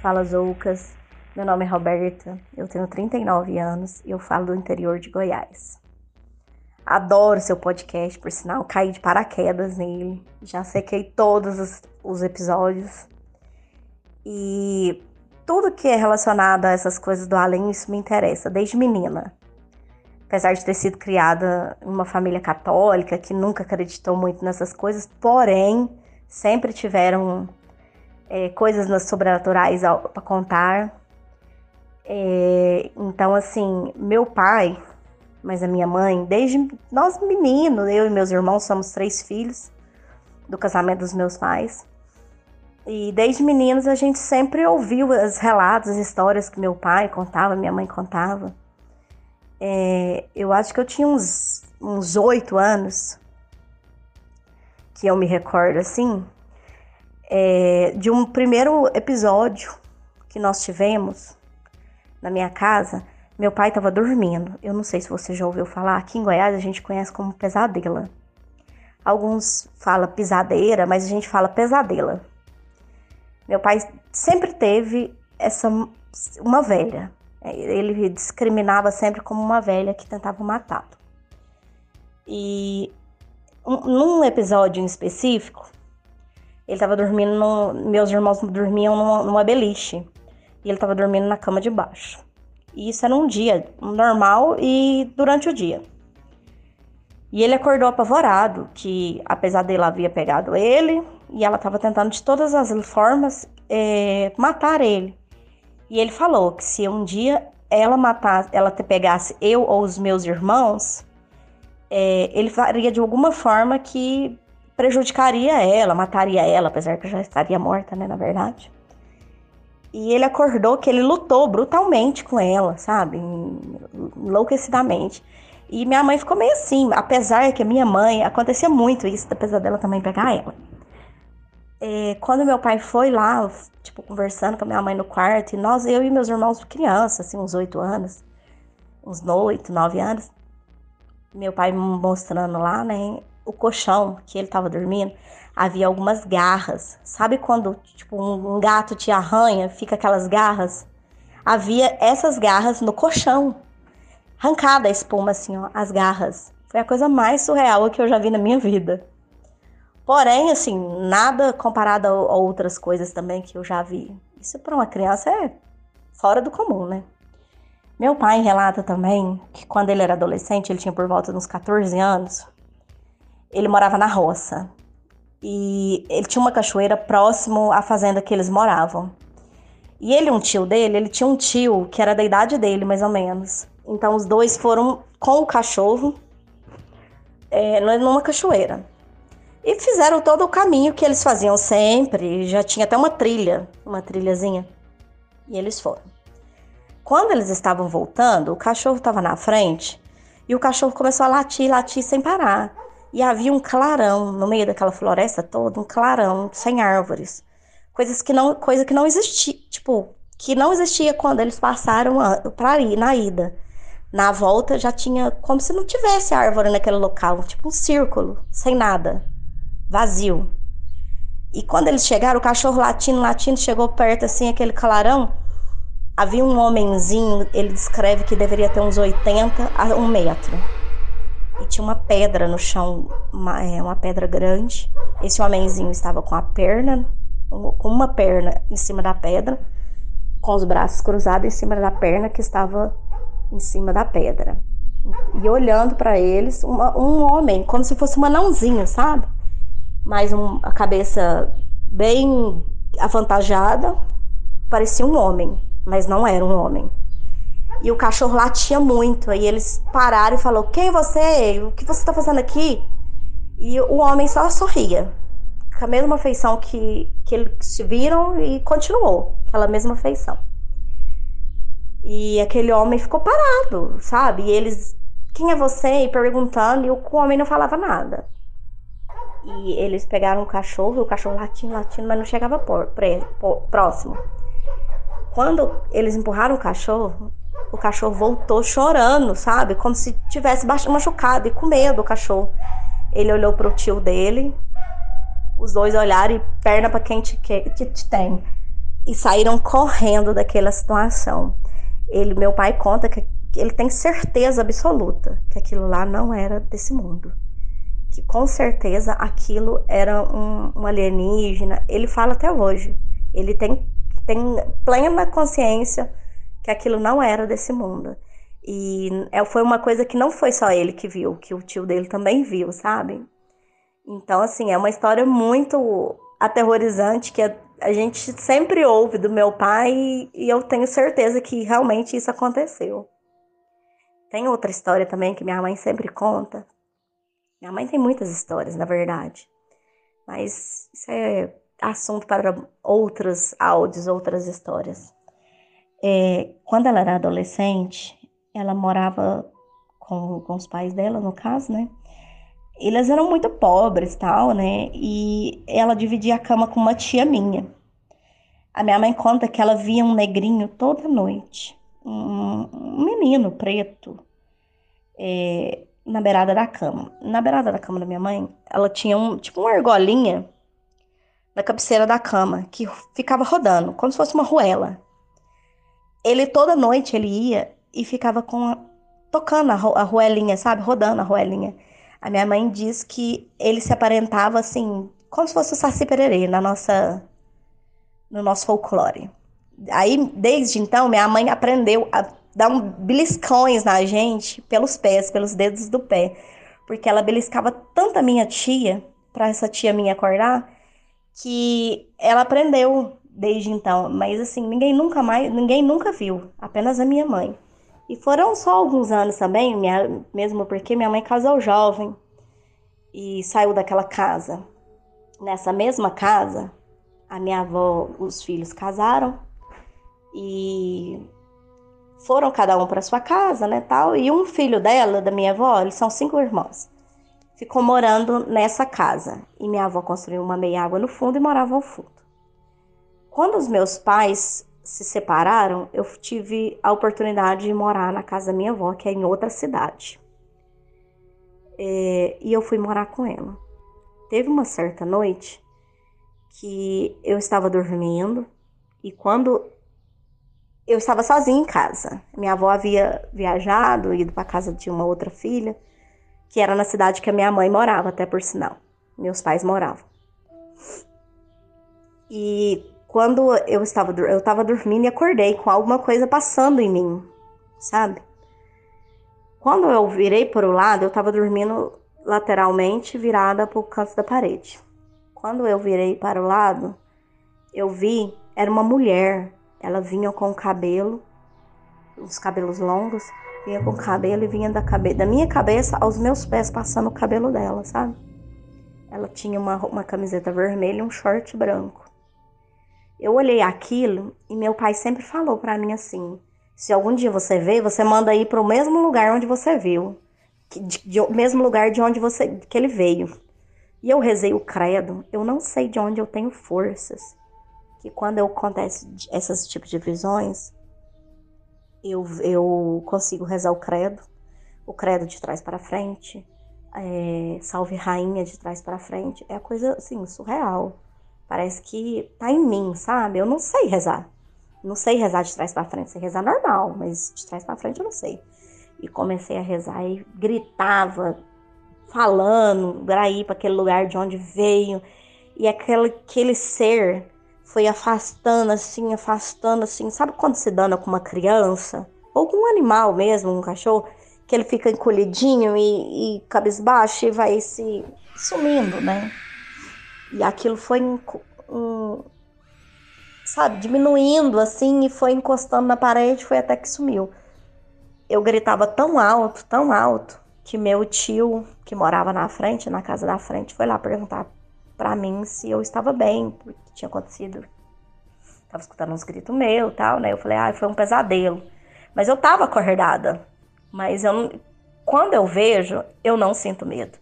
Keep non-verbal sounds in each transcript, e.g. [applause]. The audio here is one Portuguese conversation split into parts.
Fala Zoucas, meu nome é Roberta, eu tenho 39 anos e eu falo do interior de Goiás. Adoro seu podcast, por sinal, caí de paraquedas nele, já sequei todos os, os episódios e tudo que é relacionado a essas coisas do além, isso me interessa, desde menina. Apesar de ter sido criada em uma família católica que nunca acreditou muito nessas coisas, porém sempre tiveram é, coisas sobrenaturais para contar. É, então, assim, meu pai, mas a minha mãe, desde nós meninos, eu e meus irmãos somos três filhos do casamento dos meus pais. E desde meninos a gente sempre ouviu os relatos, as histórias que meu pai contava, minha mãe contava. É, eu acho que eu tinha uns oito anos que eu me recordo assim é, de um primeiro episódio que nós tivemos na minha casa. Meu pai estava dormindo. Eu não sei se você já ouviu falar. Aqui em Goiás a gente conhece como pesadela. Alguns falam pisadeira, mas a gente fala pesadela. Meu pai sempre teve essa uma velha. Ele discriminava sempre como uma velha que tentava matá-lo. E um, num episódio em específico, ele tava dormindo no, Meus irmãos dormiam numa, numa beliche. E ele tava dormindo na cama de baixo. E isso era um dia normal e durante o dia. E ele acordou apavorado, que apesar dele havia pegado ele, e ela estava tentando de todas as formas é, matar ele. E ele falou que se um dia ela matasse, ela te pegasse eu ou os meus irmãos, é, ele faria de alguma forma que prejudicaria ela, mataria ela, apesar que já estaria morta, né, na verdade. E ele acordou que ele lutou brutalmente com ela, sabe? Enlouquecidamente. E minha mãe ficou meio assim, apesar que a minha mãe, acontecia muito isso, apesar dela também pegar ela. É, quando meu pai foi lá, tipo, conversando com a minha mãe no quarto, e nós, eu e meus irmãos crianças, assim, uns oito anos, uns oito, nove anos, meu pai mostrando lá, né, o colchão que ele estava dormindo, havia algumas garras. Sabe quando tipo um gato te arranha, fica aquelas garras? Havia essas garras no colchão. Arrancada a espuma assim, ó, as garras. Foi a coisa mais surreal que eu já vi na minha vida. Porém, assim, nada comparado a outras coisas também que eu já vi. Isso para uma criança é fora do comum, né? Meu pai relata também que quando ele era adolescente, ele tinha por volta de uns 14 anos, ele morava na roça. E ele tinha uma cachoeira próximo à fazenda que eles moravam. E ele, um tio dele, ele tinha um tio que era da idade dele, mais ou menos. Então os dois foram com o cachorro é, numa cachoeira. E fizeram todo o caminho que eles faziam sempre. Já tinha até uma trilha, uma trilhazinha. E eles foram. Quando eles estavam voltando, o cachorro estava na frente e o cachorro começou a latir, latir sem parar e havia um clarão no meio daquela floresta toda, um clarão sem árvores. Coisas que não, coisa que não existia, tipo, que não existia quando eles passaram para ir na ida. Na volta já tinha como se não tivesse árvore naquele local, tipo um círculo, sem nada, vazio. E quando eles chegaram, o cachorro latindo, latindo, chegou perto assim, aquele clarão. Havia um homenzinho, ele descreve que deveria ter uns 80 a um metro e tinha uma pedra no chão, uma, é, uma pedra grande. Esse homenzinho estava com a perna, com uma perna em cima da pedra, com os braços cruzados em cima da perna que estava em cima da pedra. E olhando para eles, uma, um homem, como se fosse um anãozinho, sabe? Mas um, a cabeça bem avantajada, parecia um homem, mas não era um homem. E o cachorro latia muito. Aí eles pararam e falou: Quem você? O que você está fazendo aqui? E o homem só sorria. com a mesma feição que, que eles viram e continuou aquela mesma feição. E aquele homem ficou parado, sabe? E eles, quem é você? E perguntando, e o homem não falava nada. E eles pegaram o cachorro, o cachorro latindo, latindo, mas não chegava por, por, próximo. Quando eles empurraram o cachorro, o cachorro voltou chorando, sabe? Como se tivesse machucado e com medo o cachorro. Ele olhou pro tio dele, os dois olharam e perna para quem te, te, te tem. E saíram correndo daquela situação. Ele, meu pai conta que ele tem certeza absoluta que aquilo lá não era desse mundo. Que com certeza aquilo era um, um alienígena. Ele fala até hoje. Ele tem, tem plena consciência que aquilo não era desse mundo. E é, foi uma coisa que não foi só ele que viu, que o tio dele também viu, sabe? Então, assim, é uma história muito aterrorizante que a gente sempre ouve do meu pai e eu tenho certeza que realmente isso aconteceu. Tem outra história também que minha mãe sempre conta. Minha mãe tem muitas histórias, na verdade. Mas isso é assunto para outros áudios, outras histórias. É, quando ela era adolescente, ela morava com, com os pais dela, no caso, né? Eles eram muito pobres, tal, né? E ela dividia a cama com uma tia minha. A minha mãe conta que ela via um negrinho toda noite, um, um menino preto, é, na beirada da cama. Na beirada da cama da minha mãe, ela tinha um tipo uma argolinha na cabeceira da cama que ficava rodando, como se fosse uma ruela. Ele toda noite ele ia e ficava com a, tocando a, a ruelinha, sabe? Rodando a ruelinha. A minha mãe diz que ele se aparentava assim, como se fosse o Saci Pererê na nossa, no nosso folclore. Aí, desde então, minha mãe aprendeu a dar um beliscões na gente pelos pés, pelos dedos do pé. Porque ela beliscava tanto a minha tia, para essa tia minha acordar, que ela aprendeu desde então. Mas assim, ninguém nunca mais, ninguém nunca viu, apenas a minha mãe. E foram só alguns anos também, minha, mesmo porque minha mãe casou jovem e saiu daquela casa. Nessa mesma casa, a minha avó, os filhos casaram e foram cada um para sua casa, né, tal. E um filho dela, da minha avó, eles são cinco irmãos, ficou morando nessa casa. E minha avó construiu uma meia água no fundo e morava ao fundo. Quando os meus pais se separaram, eu tive a oportunidade de morar na casa da minha avó, que é em outra cidade. É, e eu fui morar com ela. Teve uma certa noite que eu estava dormindo e quando eu estava sozinha em casa, minha avó havia viajado, ido para casa de uma outra filha, que era na cidade que a minha mãe morava, até por sinal. Meus pais moravam. E quando eu estava, eu estava dormindo e acordei com alguma coisa passando em mim, sabe? Quando eu virei para o lado, eu estava dormindo lateralmente, virada para o canto da parede. Quando eu virei para o lado, eu vi, era uma mulher. Ela vinha com o cabelo, os cabelos longos, vinha com o cabelo e vinha da, cabe da minha cabeça aos meus pés, passando o cabelo dela, sabe? Ela tinha uma, uma camiseta vermelha e um short branco. Eu olhei aquilo e meu pai sempre falou para mim assim: se algum dia você vê, você manda ir para o mesmo lugar onde você viu, de, mesmo lugar de onde você que ele veio. E eu rezei o credo. Eu não sei de onde eu tenho forças. Que quando eu acontece esses tipos de visões, eu, eu consigo rezar o credo, o credo de trás para frente, é, salve rainha de trás para frente. É coisa assim surreal. Parece que tá em mim, sabe? Eu não sei rezar. Não sei rezar de trás para frente, sei rezar normal, mas de trás para frente eu não sei. E comecei a rezar e gritava, falando, ir para aquele lugar de onde veio. E aquele, aquele ser foi afastando assim, afastando assim. Sabe quando se dana com uma criança? Ou com um animal mesmo, um cachorro, que ele fica encolhidinho e, e cabisbaixo e vai se sumindo, né? E aquilo foi, um, sabe, diminuindo assim e foi encostando na parede, foi até que sumiu. Eu gritava tão alto, tão alto, que meu tio, que morava na frente, na casa da frente, foi lá perguntar para mim se eu estava bem, porque tinha acontecido. Tava escutando uns gritos meu tal, né? Eu falei, ah, foi um pesadelo. Mas eu tava acordada. Mas eu quando eu vejo, eu não sinto medo.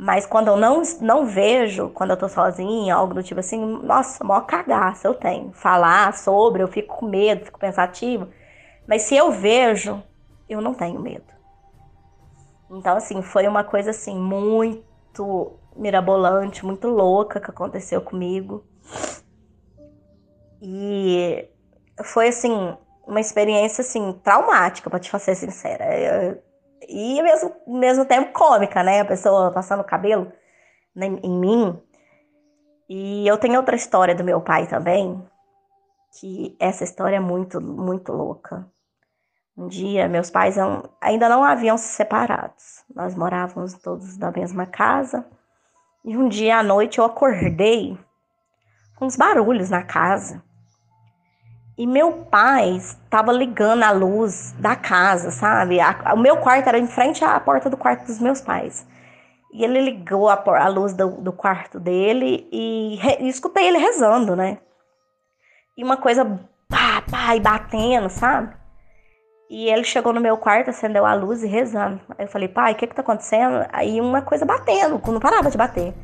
Mas quando eu não, não vejo, quando eu tô sozinha, algo do tipo assim, nossa, maior cagaço eu tenho. Falar sobre, eu fico com medo, fico pensativa. Mas se eu vejo, eu não tenho medo. Então, assim, foi uma coisa assim, muito mirabolante, muito louca que aconteceu comigo. E foi assim, uma experiência assim, traumática, para te ser sincera. Eu, e mesmo, mesmo tempo cômica, né? A pessoa passando o cabelo em mim. E eu tenho outra história do meu pai também, que essa história é muito, muito louca. Um dia, meus pais ainda não haviam se separados. Nós morávamos todos na mesma casa. E um dia à noite eu acordei com uns barulhos na casa. E meu pai estava ligando a luz da casa, sabe? A, o meu quarto era em frente à porta do quarto dos meus pais. E ele ligou a, a luz do, do, quarto dele e, re, e, escutei ele rezando, né? E uma coisa pá, pá, e batendo, sabe? E ele chegou no meu quarto, acendeu a luz e rezando. Aí eu falei, pai, o que que tá acontecendo? Aí uma coisa batendo, não parava de bater.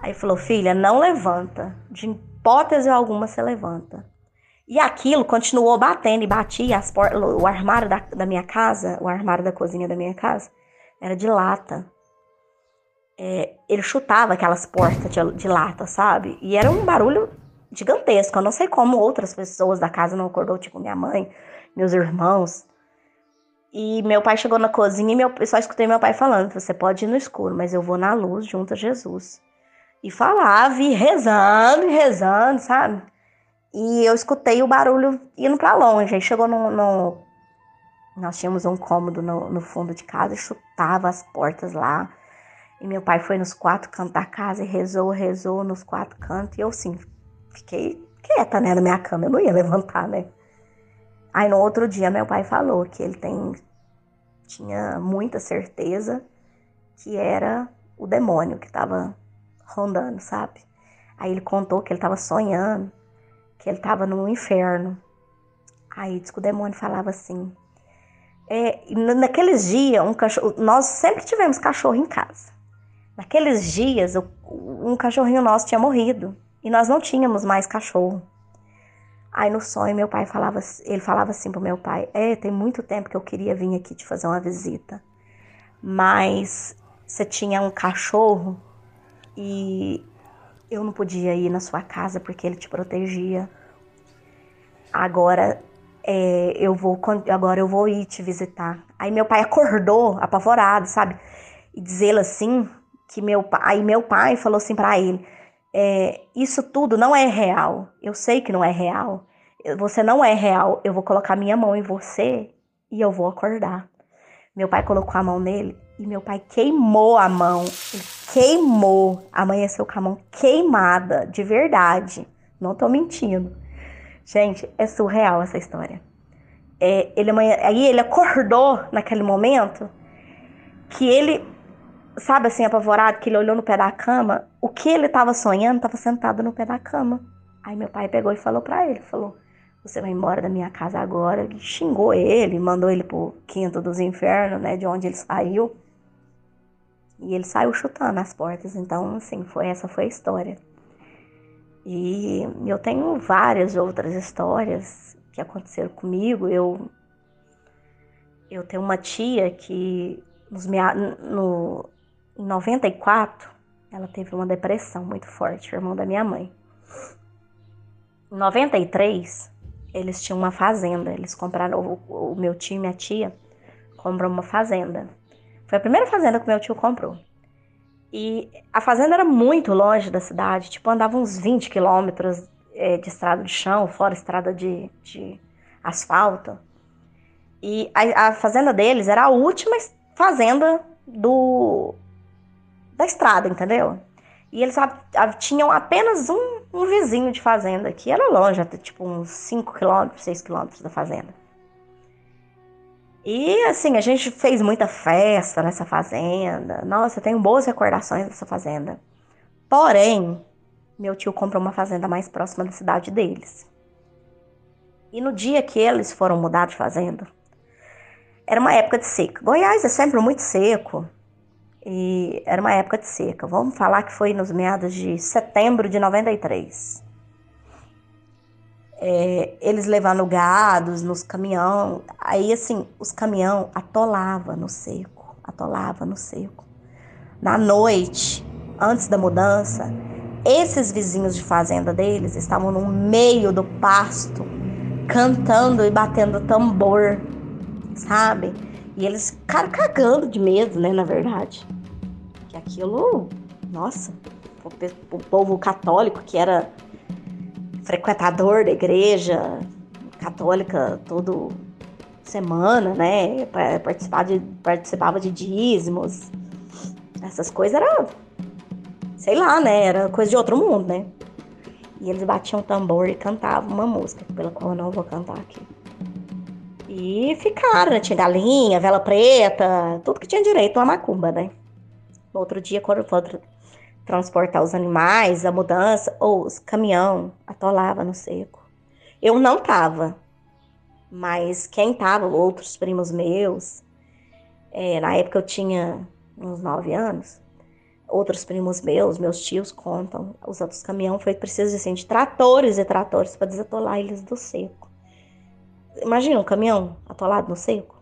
Aí falou, filha, não levanta. De hipótese alguma você levanta. E aquilo continuou batendo e batia as portas. O armário da, da minha casa, o armário da cozinha da minha casa, era de lata. É, ele chutava aquelas portas de, de, lata, sabe? E era um barulho gigantesco. Eu não sei como outras pessoas da casa não acordou, tipo minha mãe, meus irmãos. E meu pai chegou na cozinha e meu, eu só escutei meu pai falando: Você pode ir no escuro, mas eu vou na luz junto a Jesus. E falava, e rezando, e rezando, sabe? E eu escutei o barulho indo para longe. Aí chegou no, no, Nós tínhamos um cômodo no, no fundo de casa chutava as portas lá. E meu pai foi nos quatro cantos da casa e rezou, rezou nos quatro cantos. E eu, assim, fiquei quieta, né, na minha cama. Eu não ia levantar, né? Aí no outro dia meu pai falou que ele tem tinha muita certeza que era o demônio que estava rondando, sabe? Aí ele contou que ele estava sonhando que ele estava no inferno. Aí diz que o demônio falava assim. É, naqueles dias, um cachorro, nós sempre tivemos cachorro em casa. Naqueles dias, um cachorrinho nosso tinha morrido e nós não tínhamos mais cachorro. Aí no sonho meu pai falava, ele falava assim pro meu pai: "É, tem muito tempo que eu queria vir aqui te fazer uma visita, mas você tinha um cachorro e eu não podia ir na sua casa porque ele te protegia. Agora é, eu vou agora eu vou ir te visitar. Aí meu pai acordou apavorado, sabe? E dizer assim que meu pai, aí meu pai falou assim para ele: é, isso tudo não é real. Eu sei que não é real. Você não é real. Eu vou colocar minha mão em você e eu vou acordar. Meu pai colocou a mão nele e meu pai queimou a mão. Ele queimou. Amanheceu com a mão queimada, de verdade. Não tô mentindo. Gente, é surreal essa história. É, ele aí ele acordou naquele momento que ele, sabe assim, apavorado, que ele olhou no pé da cama. O que ele estava sonhando estava sentado no pé da cama. Aí meu pai pegou e falou para ele, falou: "Você vai embora da minha casa agora". Ele xingou ele, mandou ele pro quinto dos infernos, né, de onde ele saiu. E ele saiu chutando as portas. Então, assim, foi essa foi a história. E eu tenho várias outras histórias que aconteceram comigo. Eu eu tenho uma tia que nos no em 94 ela teve uma depressão muito forte, irmão da minha mãe. Em 93 eles tinham uma fazenda, eles compraram o, o meu tio e minha tia comprou uma fazenda. Foi a primeira fazenda que meu tio comprou. E a fazenda era muito longe da cidade, tipo, andava uns 20 quilômetros é, de estrada de chão, fora estrada de, de asfalto. E a, a, fazenda deles era a última fazenda do da estrada, entendeu? E eles a, a, tinham apenas um, um vizinho de fazenda, que era longe, até tipo uns 5 quilômetros, 6 quilômetros da fazenda. E assim, a gente fez muita festa nessa fazenda. Nossa, eu tenho boas recordações dessa fazenda. Porém, meu tio comprou uma fazenda mais próxima da cidade deles. E no dia que eles foram mudar de fazenda, era uma época de seca. Goiás é sempre muito seco. E era uma época de seca. Vamos falar que foi nos meados de setembro de 93. É, eles levando gados nos caminhão. Aí, assim, os caminhão atolava no seco. Atolava no seco. Na noite, antes da mudança, esses vizinhos de fazenda deles estavam no meio do pasto, cantando e batendo tambor, sabe? E eles ficaram cagando de medo, né, na verdade. Que aquilo, nossa, o povo católico que era frequentador da igreja católica todo semana, né? Participava de, participava de dízimos. Essas coisas era, sei lá, né? Era coisa de outro mundo, né? E eles batiam tambor e cantavam uma música, pela qual eu não vou cantar aqui. E ficaram, né? Tinha galinha, vela preta, tudo que tinha direito, uma macumba, né? No outro dia, quando transportar os animais, a mudança, ou os caminhão atolava no seco. Eu não tava, mas quem tava, outros primos meus, é, na época eu tinha uns nove anos, outros primos meus, meus tios contam, os outros caminhão foi preciso assim, de tratores e tratores para desatolar eles do seco. Imagina um caminhão atolado no seco.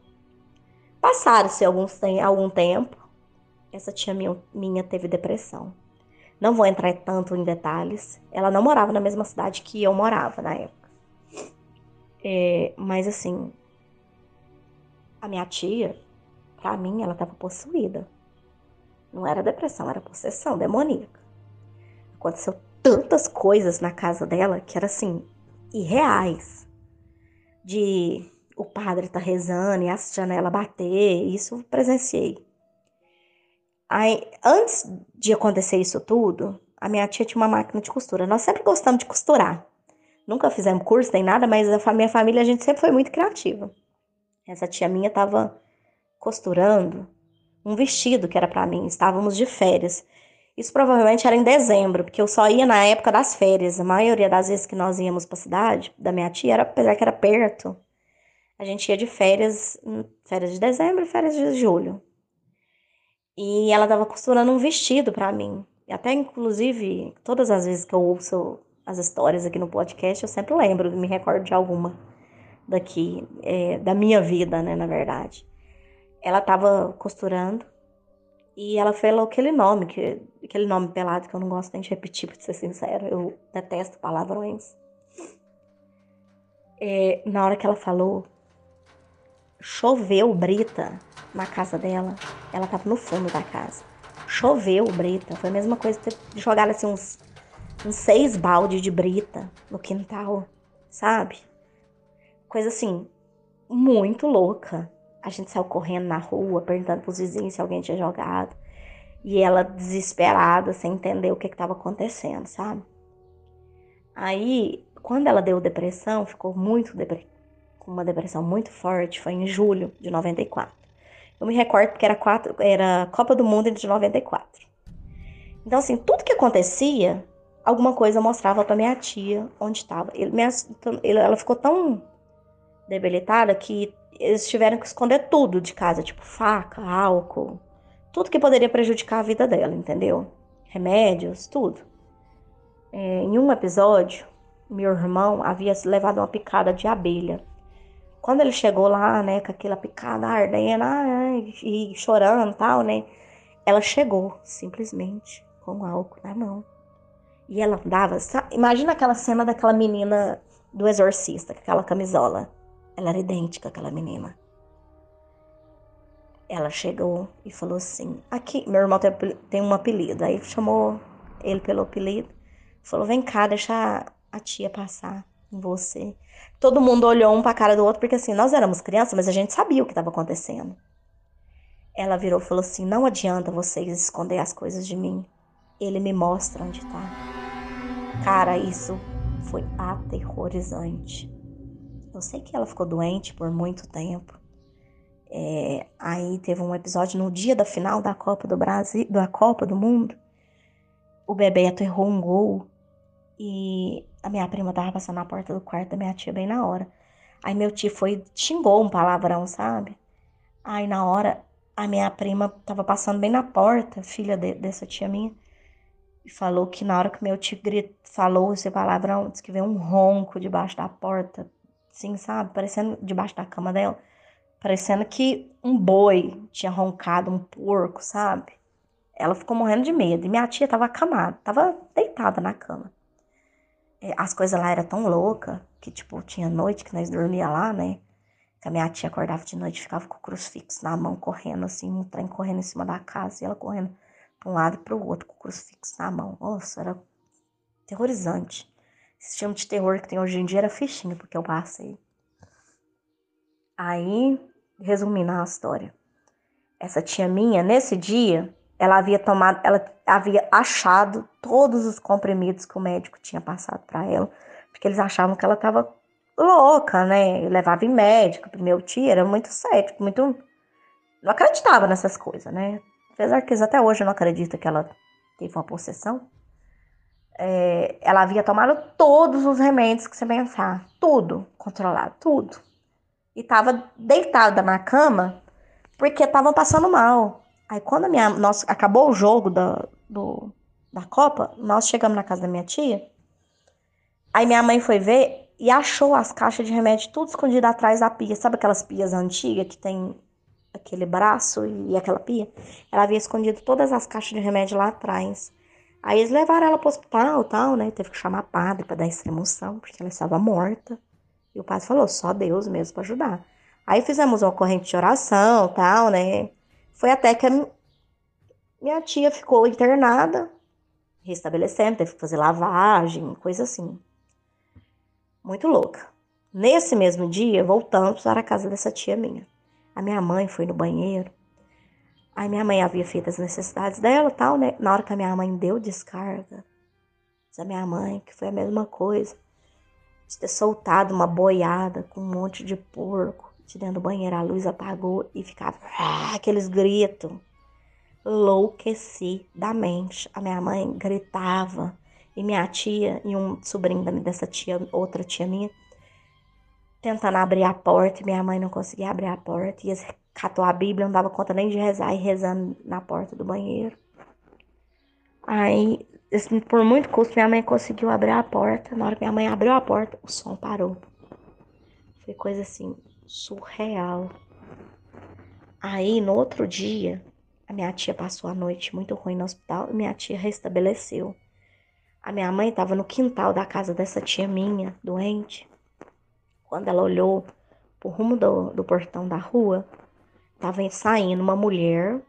Passaram-se algum tempo, essa tia minha, minha teve depressão. Não vou entrar tanto em detalhes. Ela não morava na mesma cidade que eu morava na época. É, mas assim, a minha tia, pra mim, ela estava possuída. Não era depressão, era possessão demoníaca. Aconteceu tantas coisas na casa dela que era assim, irreais de o padre tá rezando e a janela bater, isso presenciei. Aí, antes de acontecer isso tudo, a minha tia tinha uma máquina de costura. Nós sempre gostamos de costurar. Nunca fizemos curso nem nada, mas a minha família a gente sempre foi muito criativa. Essa tia minha estava costurando um vestido que era para mim. Estávamos de férias. Isso provavelmente era em dezembro, porque eu só ia na época das férias. A maioria das vezes que nós íamos para a cidade da minha tia, era, apesar que era perto, a gente ia de férias, hum, férias de dezembro e férias de julho. E ela estava costurando um vestido para mim. E até, inclusive, todas as vezes que eu ouço as histórias aqui no podcast, eu sempre lembro, me recordo de alguma daqui, é, da minha vida, né, na verdade. Ela estava costurando e ela falou aquele nome, que, aquele nome pelado que eu não gosto nem de repetir, pra ser sincero. Eu detesto palavrões. É, na hora que ela falou, choveu brita na casa dela. Ela tava no fundo da casa. Choveu brita. Foi a mesma coisa ter jogado assim uns, uns seis baldes de brita no quintal, sabe? Coisa assim, muito louca. A gente saiu correndo na rua, perguntando pros vizinhos se alguém tinha jogado. E ela desesperada, sem entender o que estava acontecendo, sabe? Aí, quando ela deu depressão, ficou muito depre... com uma depressão muito forte, foi em julho de 94. Eu me recordo porque era, quatro, era Copa do Mundo de 94. Então, assim, tudo que acontecia, alguma coisa mostrava para minha tia onde estava. Ela ficou tão debilitada que eles tiveram que esconder tudo de casa, tipo faca, álcool, tudo que poderia prejudicar a vida dela, entendeu? Remédios, tudo. É, em um episódio, meu irmão havia levado uma picada de abelha. Quando ele chegou lá, né, com aquela picada ardendo e chorando e tal, né, ela chegou simplesmente com álcool na mão. E ela andava, sabe? imagina aquela cena daquela menina do exorcista, com aquela camisola. Ela era idêntica àquela menina. Ela chegou e falou assim: Aqui, meu irmão tem um apelido. Aí chamou ele pelo apelido. Falou: Vem cá, deixa a tia passar em você. Todo mundo olhou um pra cara do outro, porque assim, nós éramos crianças, mas a gente sabia o que estava acontecendo. Ela virou e falou assim: Não adianta vocês esconder as coisas de mim. Ele me mostra onde tá. Cara, isso foi aterrorizante. Eu sei que ela ficou doente por muito tempo. É, aí teve um episódio no dia da final da Copa do Brasil, da Copa do Mundo, o Bebeto errou um gol e a minha prima tava passando na porta do quarto da minha tia bem na hora. Aí meu tio foi, xingou um palavrão, sabe? Aí na hora, a minha prima tava passando bem na porta, filha de, dessa tia minha, e falou que na hora que meu tio grit, falou esse palavrão, disse que veio um ronco debaixo da porta, assim, sabe? Parecendo debaixo da cama dela, parecendo que um boi tinha roncado, um porco, sabe? Ela ficou morrendo de medo. E minha tia tava acamada, tava deitada na cama. É, as coisas lá eram tão loucas que, tipo, tinha noite que nós dormia lá, né? Que a minha tia acordava de noite, ficava com o crucifixo na mão, correndo assim, um trem correndo em cima da casa, e ela correndo para um lado e para o outro, com o crucifixo na mão. Nossa, era terrorizante. Esse filme de terror que tem hoje em dia era fichinho, porque eu passei. Aí, resumindo a história. Essa tia minha, nesse dia, ela havia tomado, ela havia achado todos os comprimidos que o médico tinha passado para ela, porque eles achavam que ela estava louca, né? levava em médico, meu tio era muito cético, muito não acreditava nessas coisas, né? Apesar que até hoje não acredita que ela teve uma possessão. É, ela havia tomado todos os remédios que você pensar, tudo controlado, tudo. E estava deitada na cama porque estava passando mal. Aí quando a minha, nós, acabou o jogo da, do, da Copa, nós chegamos na casa da minha tia. Aí minha mãe foi ver e achou as caixas de remédio tudo escondido atrás da pia. Sabe aquelas pias antigas que tem aquele braço e aquela pia? Ela havia escondido todas as caixas de remédio lá atrás. Aí eles levaram ela pro hospital tal, né? Teve que chamar padre para dar extremoção, porque ela estava morta. E o padre falou, só Deus mesmo para ajudar. Aí fizemos uma corrente de oração tal, né? Foi até que a minha tia ficou internada, restabelecendo, teve que fazer lavagem, coisa assim. Muito louca. Nesse mesmo dia, voltamos para a casa dessa tia minha. A minha mãe foi no banheiro. Aí minha mãe havia feito as necessidades dela tal, né? Na hora que a minha mãe deu descarga, a minha mãe, que foi a mesma coisa, de ter soltado uma boiada com um monte de porco de dentro do banheiro, a luz apagou e ficava ah, aqueles gritos. Enlouquecidamente. A minha mãe gritava. E minha tia e um sobrinho dessa tia, outra tia minha, tentando abrir a porta. E minha mãe não conseguia abrir a porta. E eles catou a Bíblia, não dava conta nem de rezar e rezando na porta do banheiro. Aí, por muito custo, minha mãe conseguiu abrir a porta. Na hora que minha mãe abriu a porta, o som parou. Foi coisa assim, surreal. Aí, no outro dia, a minha tia passou a noite muito ruim no hospital e minha tia restabeleceu. A minha mãe estava no quintal da casa dessa tia minha, doente. Quando ela olhou pro rumo do, do portão da rua, estava saindo uma mulher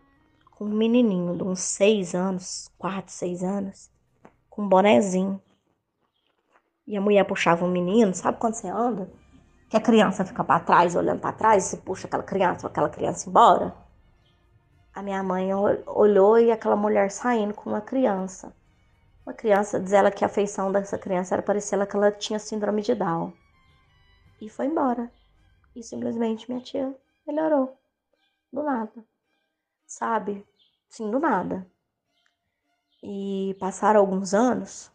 com um menininho de uns seis anos, quatro, seis anos, com um bonezinho. E a mulher puxava o menino, sabe quando você anda? Que a criança fica para trás, olhando para trás, e puxa aquela criança, aquela criança embora. A minha mãe olhou e aquela mulher saindo com uma criança. Uma criança, diz ela que a feição dessa criança era parecer ela que ela tinha síndrome de Down. E foi embora. E simplesmente minha tia melhorou. Do nada. Sabe? Sim, do nada. E passaram alguns anos.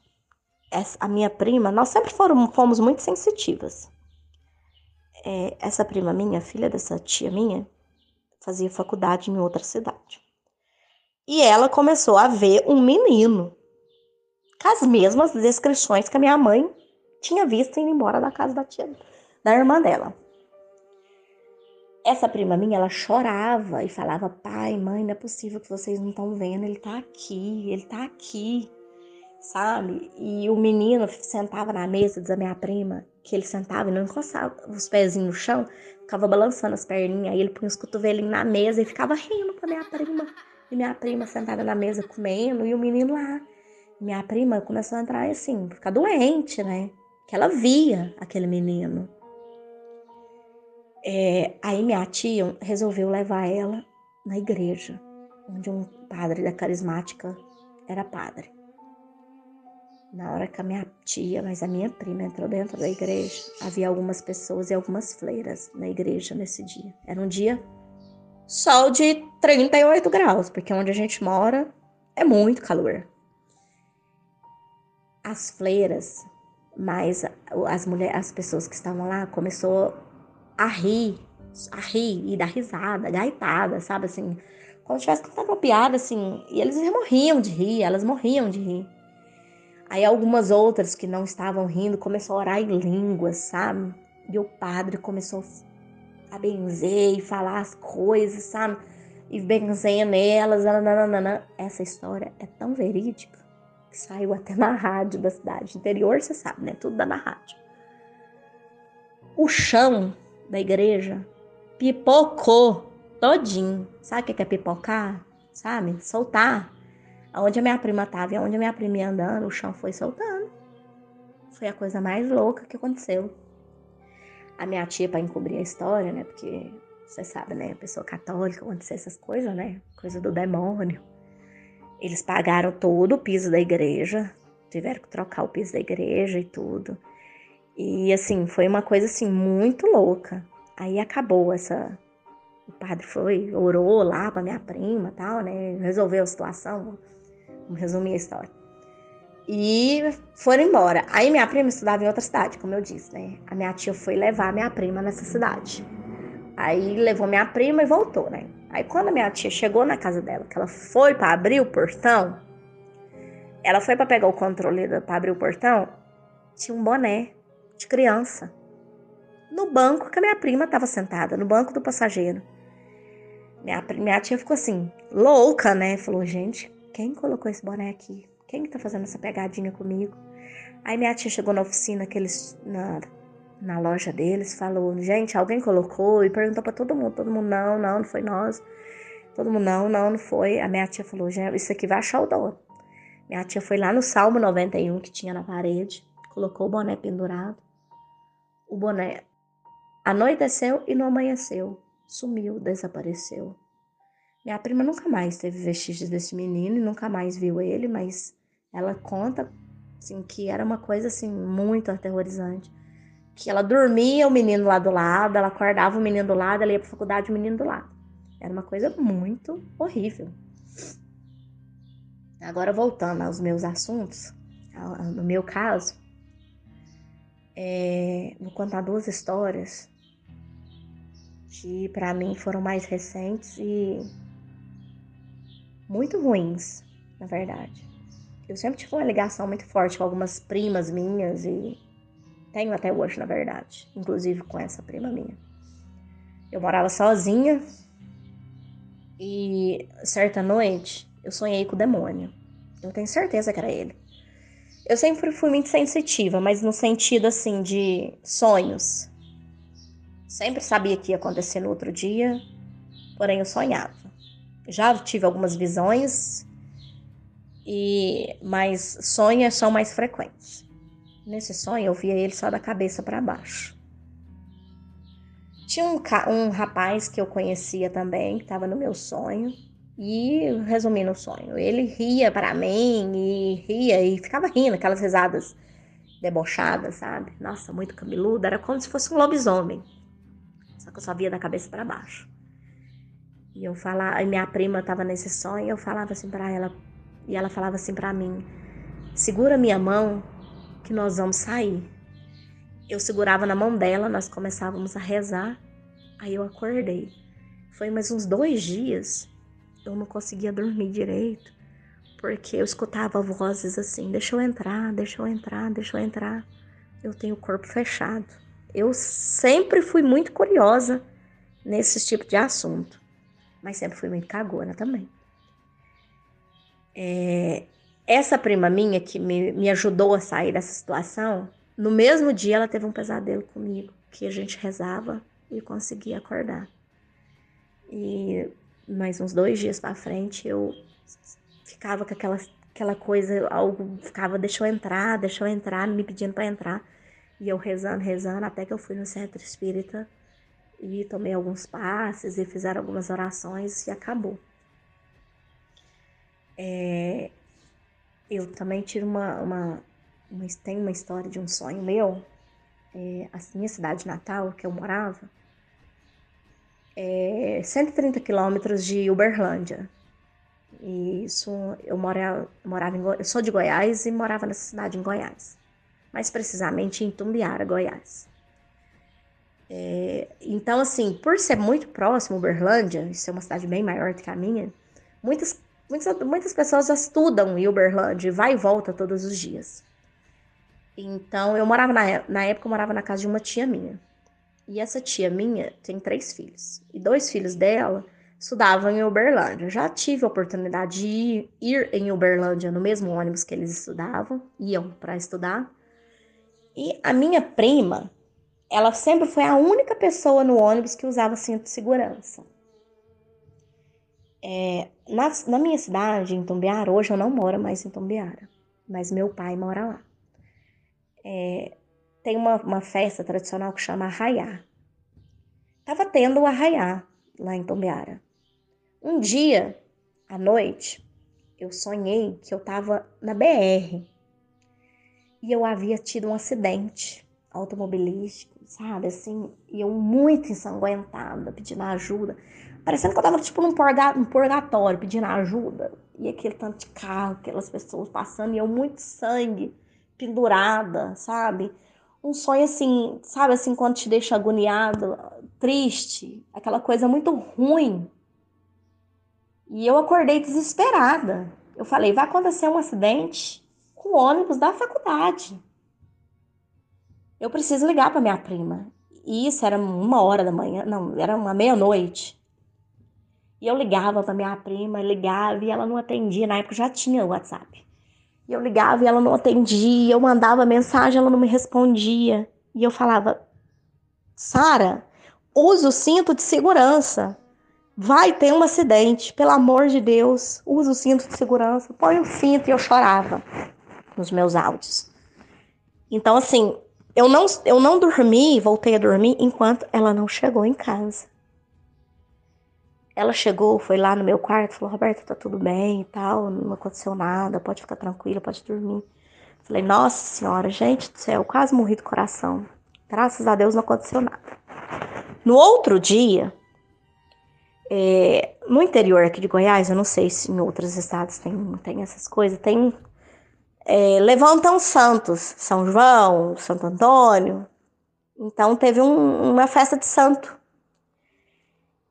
a minha prima, nós sempre foram, fomos muito sensitivas é, essa prima minha, filha dessa tia minha, fazia faculdade em outra cidade. E ela começou a ver um menino com as mesmas descrições que a minha mãe tinha visto indo embora da casa da tia, da irmã dela. Essa prima minha, ela chorava e falava: pai, mãe, não é possível que vocês não estão vendo, ele tá aqui, ele tá aqui sabe? E o menino sentava na mesa, diz a minha prima, que ele sentava e não encostava os pezinhos no chão, ficava balançando as perninhas, aí ele punha os cotovelinhos na mesa e ficava rindo com a minha prima. E minha prima sentada na mesa comendo e o menino lá. Minha prima começou a entrar assim, ficar doente, né? Que ela via aquele menino. É, aí minha tia resolveu levar ela na igreja, onde um padre da carismática era padre. Na hora que a minha tia, mas a minha prima entrou dentro da igreja, havia algumas pessoas e algumas fleiras na igreja nesse dia. Era um dia sol de 38 graus, porque onde a gente mora é muito calor. as fleiras, mas as mulheres, as pessoas que estavam lá começou a rir, a rir e dar risada, gaitada, sabe assim, como se tivesse uma piada assim, e eles morriam de rir, elas morriam de rir. Aí algumas outras que não estavam rindo começou a orar em línguas, sabe? E o padre começou a benzer e falar as coisas, sabe? E benzer nelas, nananana. Essa história é tão verídica que saiu até na rádio da cidade. Interior, você sabe, né? Tudo dá na rádio. O chão da igreja pipocou todinho. Sabe o que é pipocar? Sabe? Soltar. Aonde a minha prima estava e aonde a minha prima ia andando, o chão foi soltando. Foi a coisa mais louca que aconteceu. A minha tia, para encobrir a história, né? Porque você sabe, né? Pessoa católica, acontecer essas coisas, né? Coisa do demônio. Eles pagaram todo o piso da igreja, tiveram que trocar o piso da igreja e tudo. E assim, foi uma coisa assim muito louca. Aí acabou essa o padre foi, orou lá para minha prima, tal, né? Resolveu a situação. Resumir a história. E foram embora. Aí minha prima estudava em outra cidade, como eu disse, né? A minha tia foi levar minha prima nessa cidade. Aí levou minha prima e voltou, né? Aí quando a minha tia chegou na casa dela, que ela foi para abrir o portão, ela foi para pegar o controle para abrir o portão, tinha um boné de criança no banco que a minha prima estava sentada, no banco do passageiro. Minha, minha tia ficou assim, louca, né? Falou, gente, quem colocou esse boné aqui? Quem que tá fazendo essa pegadinha comigo? Aí minha tia chegou na oficina que eles, na, na loja deles, falou, gente, alguém colocou e perguntou para todo mundo. Todo mundo, não, não, não foi nós. Todo mundo, não, não, não foi. A minha tia falou, isso aqui vai achar o dono. Minha tia foi lá no Salmo 91 que tinha na parede, colocou o boné pendurado. O boné anoiteceu e não amanheceu. Sumiu, desapareceu. Minha prima nunca mais teve vestígios desse menino e nunca mais viu ele, mas ela conta assim, que era uma coisa assim muito aterrorizante. Que ela dormia o menino lá do lado, ela acordava o menino do lado, ela ia para faculdade o menino do lado. Era uma coisa muito horrível. Agora voltando aos meus assuntos, no meu caso, é, vou contar duas histórias que para mim foram mais recentes e muito ruins, na verdade. Eu sempre tive uma ligação muito forte com algumas primas minhas e tenho até hoje, na verdade, inclusive com essa prima minha. Eu morava sozinha e certa noite eu sonhei com o demônio. Eu tenho certeza que era ele. Eu sempre fui muito sensitiva, mas no sentido assim de sonhos. Sempre sabia que ia acontecer no outro dia, porém eu sonhava. Já tive algumas visões, e mas sonhos são mais frequentes. Nesse sonho eu via ele só da cabeça para baixo. Tinha um, um rapaz que eu conhecia também, que estava no meu sonho, e resumindo o sonho, ele ria para mim e ria e ficava rindo, aquelas risadas debochadas, sabe? Nossa, muito cabeludo, era como se fosse um lobisomem. Só que eu só via da cabeça para baixo. E eu falava, e minha prima estava nesse sonho, eu falava assim para ela, e ela falava assim para mim: "Segura minha mão que nós vamos sair". Eu segurava na mão dela, nós começávamos a rezar. Aí eu acordei. Foi mais uns dois dias. Eu não conseguia dormir direito, porque eu escutava vozes assim: "Deixa eu entrar, deixa eu entrar, deixa eu entrar". Eu tenho o corpo fechado. Eu sempre fui muito curiosa nesse tipo de assunto, mas sempre fui muito cagona também. É, essa prima minha que me, me ajudou a sair dessa situação, no mesmo dia ela teve um pesadelo comigo, que a gente rezava e conseguia acordar. E mais uns dois dias para frente eu ficava com aquela, aquela coisa, algo ficava, deixa eu entrar, deixa eu entrar, me pedindo para entrar. E eu rezando, rezando, até que eu fui no centro espírita e tomei alguns passes e fizeram algumas orações e acabou. É, eu também tive uma, uma, uma, tem uma história de um sonho meu, é, a minha cidade natal, que eu morava, é 130 quilômetros de Uberlândia. E isso eu morava, morava em, eu sou de Goiás e morava nessa cidade em Goiás. Mais precisamente em Tumbiara, Goiás. É, então, assim, por ser muito próximo, Uberlândia, isso é uma cidade bem maior do que a minha, muitas, muitas, muitas pessoas estudam em Uberlândia, vai e volta todos os dias. Então, eu morava na, na época, eu morava na casa de uma tia minha. E essa tia minha tem três filhos. E dois filhos dela estudavam em Uberlândia. Eu já tive a oportunidade de ir, ir em Uberlândia no mesmo ônibus que eles estudavam, iam para estudar. E a minha prima, ela sempre foi a única pessoa no ônibus que usava cinto de segurança. É, na, na, minha cidade, em Tumbiara, hoje eu não moro mais em Tumbiara, mas meu pai mora lá. É, tem uma, uma, festa tradicional que chama Arraiá. Tava tendo o Arraiá lá em Tumbiara. Um dia, à noite, eu sonhei que eu tava na BR e eu havia tido um acidente automobilístico, sabe? Assim, e eu muito ensanguentada, pedindo ajuda. Parecendo que eu tava tipo num purgatório, pedindo ajuda. E aquele tanto de carro, aquelas pessoas passando, e eu muito sangue, pendurada, sabe? Um sonho assim, sabe assim, quando te deixa agoniado, triste, aquela coisa muito ruim. E eu acordei desesperada. Eu falei, vai acontecer um acidente com o ônibus da faculdade eu preciso ligar para minha prima. E isso era uma hora da manhã, não, era uma meia-noite. E eu ligava para minha prima, ligava e ela não atendia. Na época já tinha o WhatsApp. E eu ligava e ela não atendia. Eu mandava mensagem, ela não me respondia. E eu falava: Sara, use o cinto de segurança. Vai ter um acidente, pelo amor de Deus. Use o cinto de segurança. Põe o cinto. E eu chorava nos meus áudios. Então, assim, eu não, eu não dormi, voltei a dormir enquanto ela não chegou em casa. Ela chegou, foi lá no meu quarto, falou: Roberta, tá tudo bem e tal, não aconteceu nada, pode ficar tranquila, pode dormir. Falei: Nossa senhora, gente do céu, quase morri do coração. Graças a Deus não aconteceu nada. No outro dia, é, no interior aqui de Goiás, eu não sei se em outros estados tem, tem essas coisas, tem é, levantam santos, São João, Santo Antônio. Então teve um, uma festa de santo.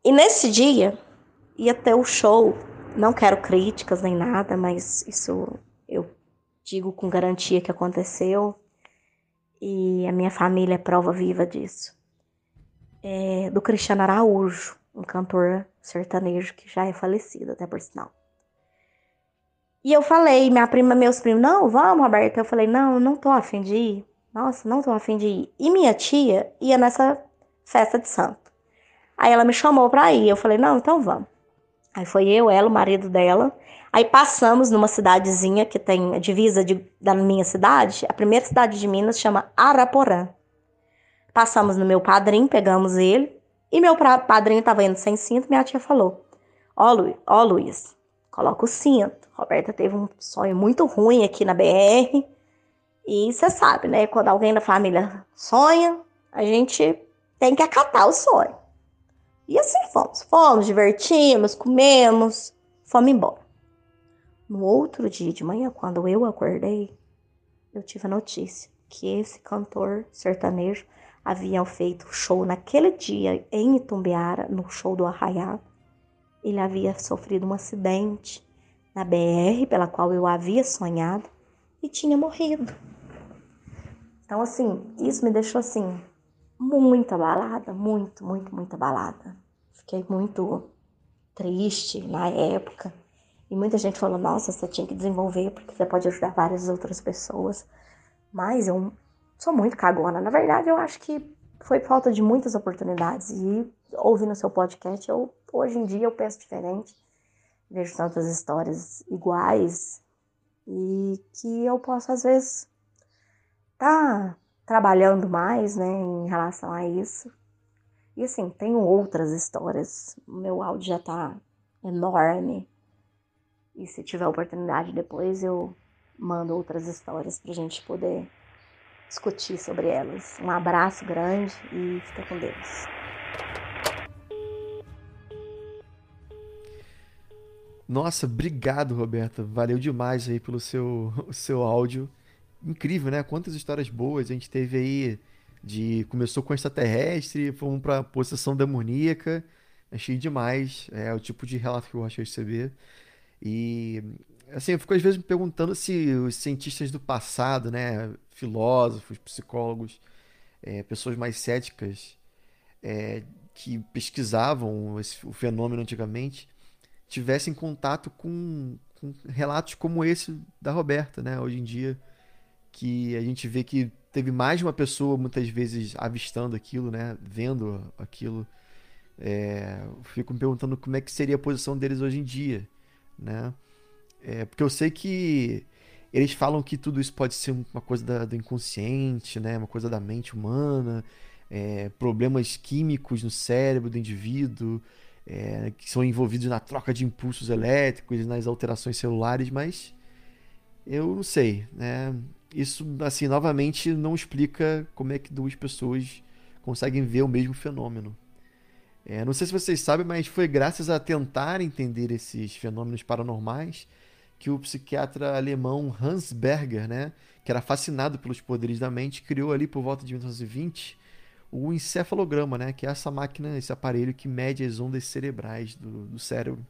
E nesse dia ia ter o show. Não quero críticas nem nada, mas isso eu digo com garantia que aconteceu. E a minha família é prova viva disso. É, do Cristiano Araújo, um cantor sertanejo que já é falecido, até por sinal. E eu falei, minha prima, meus primos, não, vamos, Roberta. Eu falei, não, não tô afim de ir. Nossa, não tô afim de ir. E minha tia ia nessa festa de santo. Aí ela me chamou pra ir. Eu falei, não, então vamos. Aí foi eu, ela, o marido dela. Aí passamos numa cidadezinha que tem a divisa de, da minha cidade. A primeira cidade de Minas chama Araporã. Passamos no meu padrinho, pegamos ele. E meu padrinho tava indo sem cinto. Minha tia falou: Ó, Luiz, ó, Luiz coloca o cinto. Roberta teve um sonho muito ruim aqui na BR. E você sabe, né? Quando alguém da família sonha, a gente tem que acatar o sonho. E assim fomos. Fomos, divertimos, comemos, fomos embora. No outro dia de manhã, quando eu acordei, eu tive a notícia que esse cantor sertanejo havia feito show naquele dia em Itumbiara, no show do Arraiá. Ele havia sofrido um acidente na BR pela qual eu havia sonhado e tinha morrido. Então, assim, isso me deixou assim muito abalada, muito, muito, muito abalada. Fiquei muito triste na época. E muita gente falou: "Nossa, você tinha que desenvolver porque você pode ajudar várias outras pessoas". Mas eu sou muito cagona. Na verdade, eu acho que foi falta de muitas oportunidades e ouvindo seu podcast, eu hoje em dia eu penso diferente vejo tantas histórias iguais e que eu posso às vezes tá trabalhando mais, né, em relação a isso. E assim, tenho outras histórias. O meu áudio já tá enorme. E se tiver oportunidade depois eu mando outras histórias pra gente poder discutir sobre elas. Um abraço grande e fica com Deus. Nossa, obrigado, Roberta. Valeu demais aí pelo seu, [laughs] seu áudio. Incrível, né? Quantas histórias boas a gente teve aí de começou com extraterrestre, fomos para possessão demoníaca. Achei demais. É o tipo de relato que eu gosto de receber. E assim, eu fico às vezes me perguntando se os cientistas do passado, né, filósofos, psicólogos, é, pessoas mais céticas é, que pesquisavam esse, o fenômeno antigamente, tivessem contato com, com relatos como esse da Roberta, né? Hoje em dia, que a gente vê que teve mais de uma pessoa muitas vezes avistando aquilo, né? Vendo aquilo. É, fico me perguntando como é que seria a posição deles hoje em dia, né? É, porque eu sei que eles falam que tudo isso pode ser uma coisa da, do inconsciente, né? Uma coisa da mente humana, é, problemas químicos no cérebro do indivíduo, é, que são envolvidos na troca de impulsos elétricos, nas alterações celulares, mas eu não sei, né? Isso, assim, novamente não explica como é que duas pessoas conseguem ver o mesmo fenômeno. É, não sei se vocês sabem, mas foi graças a tentar entender esses fenômenos paranormais que o psiquiatra alemão Hans Berger, né, que era fascinado pelos poderes da mente, criou ali por volta de 1920 o encefalograma, né, que é essa máquina, esse aparelho que mede as ondas cerebrais do, do cérebro.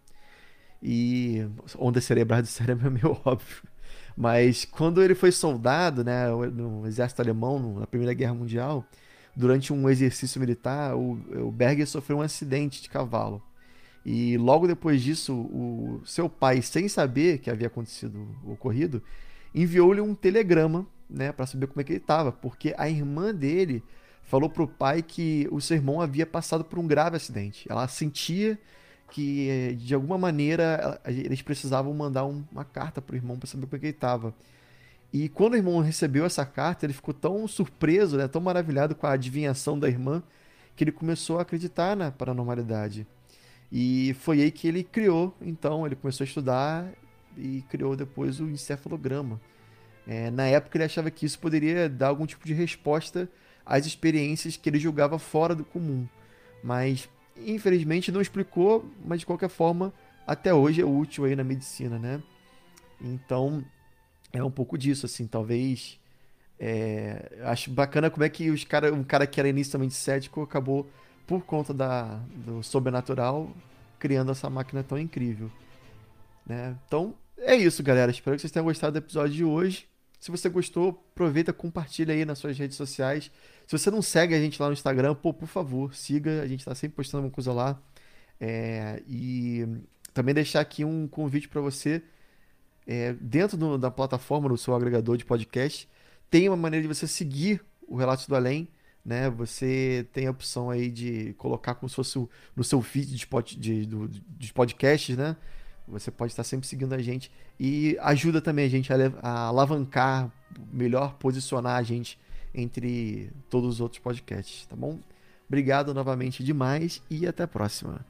E ondas cerebrais do [laughs] cérebro é meio óbvio. Mas quando ele foi soldado, né, no exército alemão na Primeira Guerra Mundial, durante um exercício militar, o, o Berger sofreu um acidente de cavalo. E logo depois disso, o seu pai, sem saber que havia acontecido o ocorrido, enviou-lhe um telegrama, né, para saber como é que ele estava, porque a irmã dele falou pro pai que o seu irmão havia passado por um grave acidente. Ela sentia que de alguma maneira eles precisavam mandar uma carta pro irmão para saber como que ele estava. E quando o irmão recebeu essa carta, ele ficou tão surpreso, né, tão maravilhado com a adivinhação da irmã, que ele começou a acreditar na paranormalidade. E foi aí que ele criou, então, ele começou a estudar e criou depois o encefalograma. É, na época ele achava que isso poderia dar algum tipo de resposta às experiências que ele julgava fora do comum. Mas, infelizmente, não explicou, mas de qualquer forma, até hoje é útil aí na medicina, né? Então, é um pouco disso, assim, talvez... É, acho bacana como é que os cara, um cara que era inicialmente cético acabou por conta da, do sobrenatural, criando essa máquina tão incrível. Né? Então, é isso, galera. Espero que vocês tenham gostado do episódio de hoje. Se você gostou, aproveita, compartilha aí nas suas redes sociais. Se você não segue a gente lá no Instagram, pô, por favor, siga. A gente está sempre postando uma coisa lá. É, e também deixar aqui um convite para você. É, dentro do, da plataforma, do seu agregador de podcast, tem uma maneira de você seguir o Relatos do Além né? Você tem a opção aí de colocar como se fosse no seu feed de, pod, de, de podcasts, né? Você pode estar sempre seguindo a gente e ajuda também a gente a, a alavancar, melhor posicionar a gente entre todos os outros podcasts, tá bom? Obrigado novamente demais e até a próxima.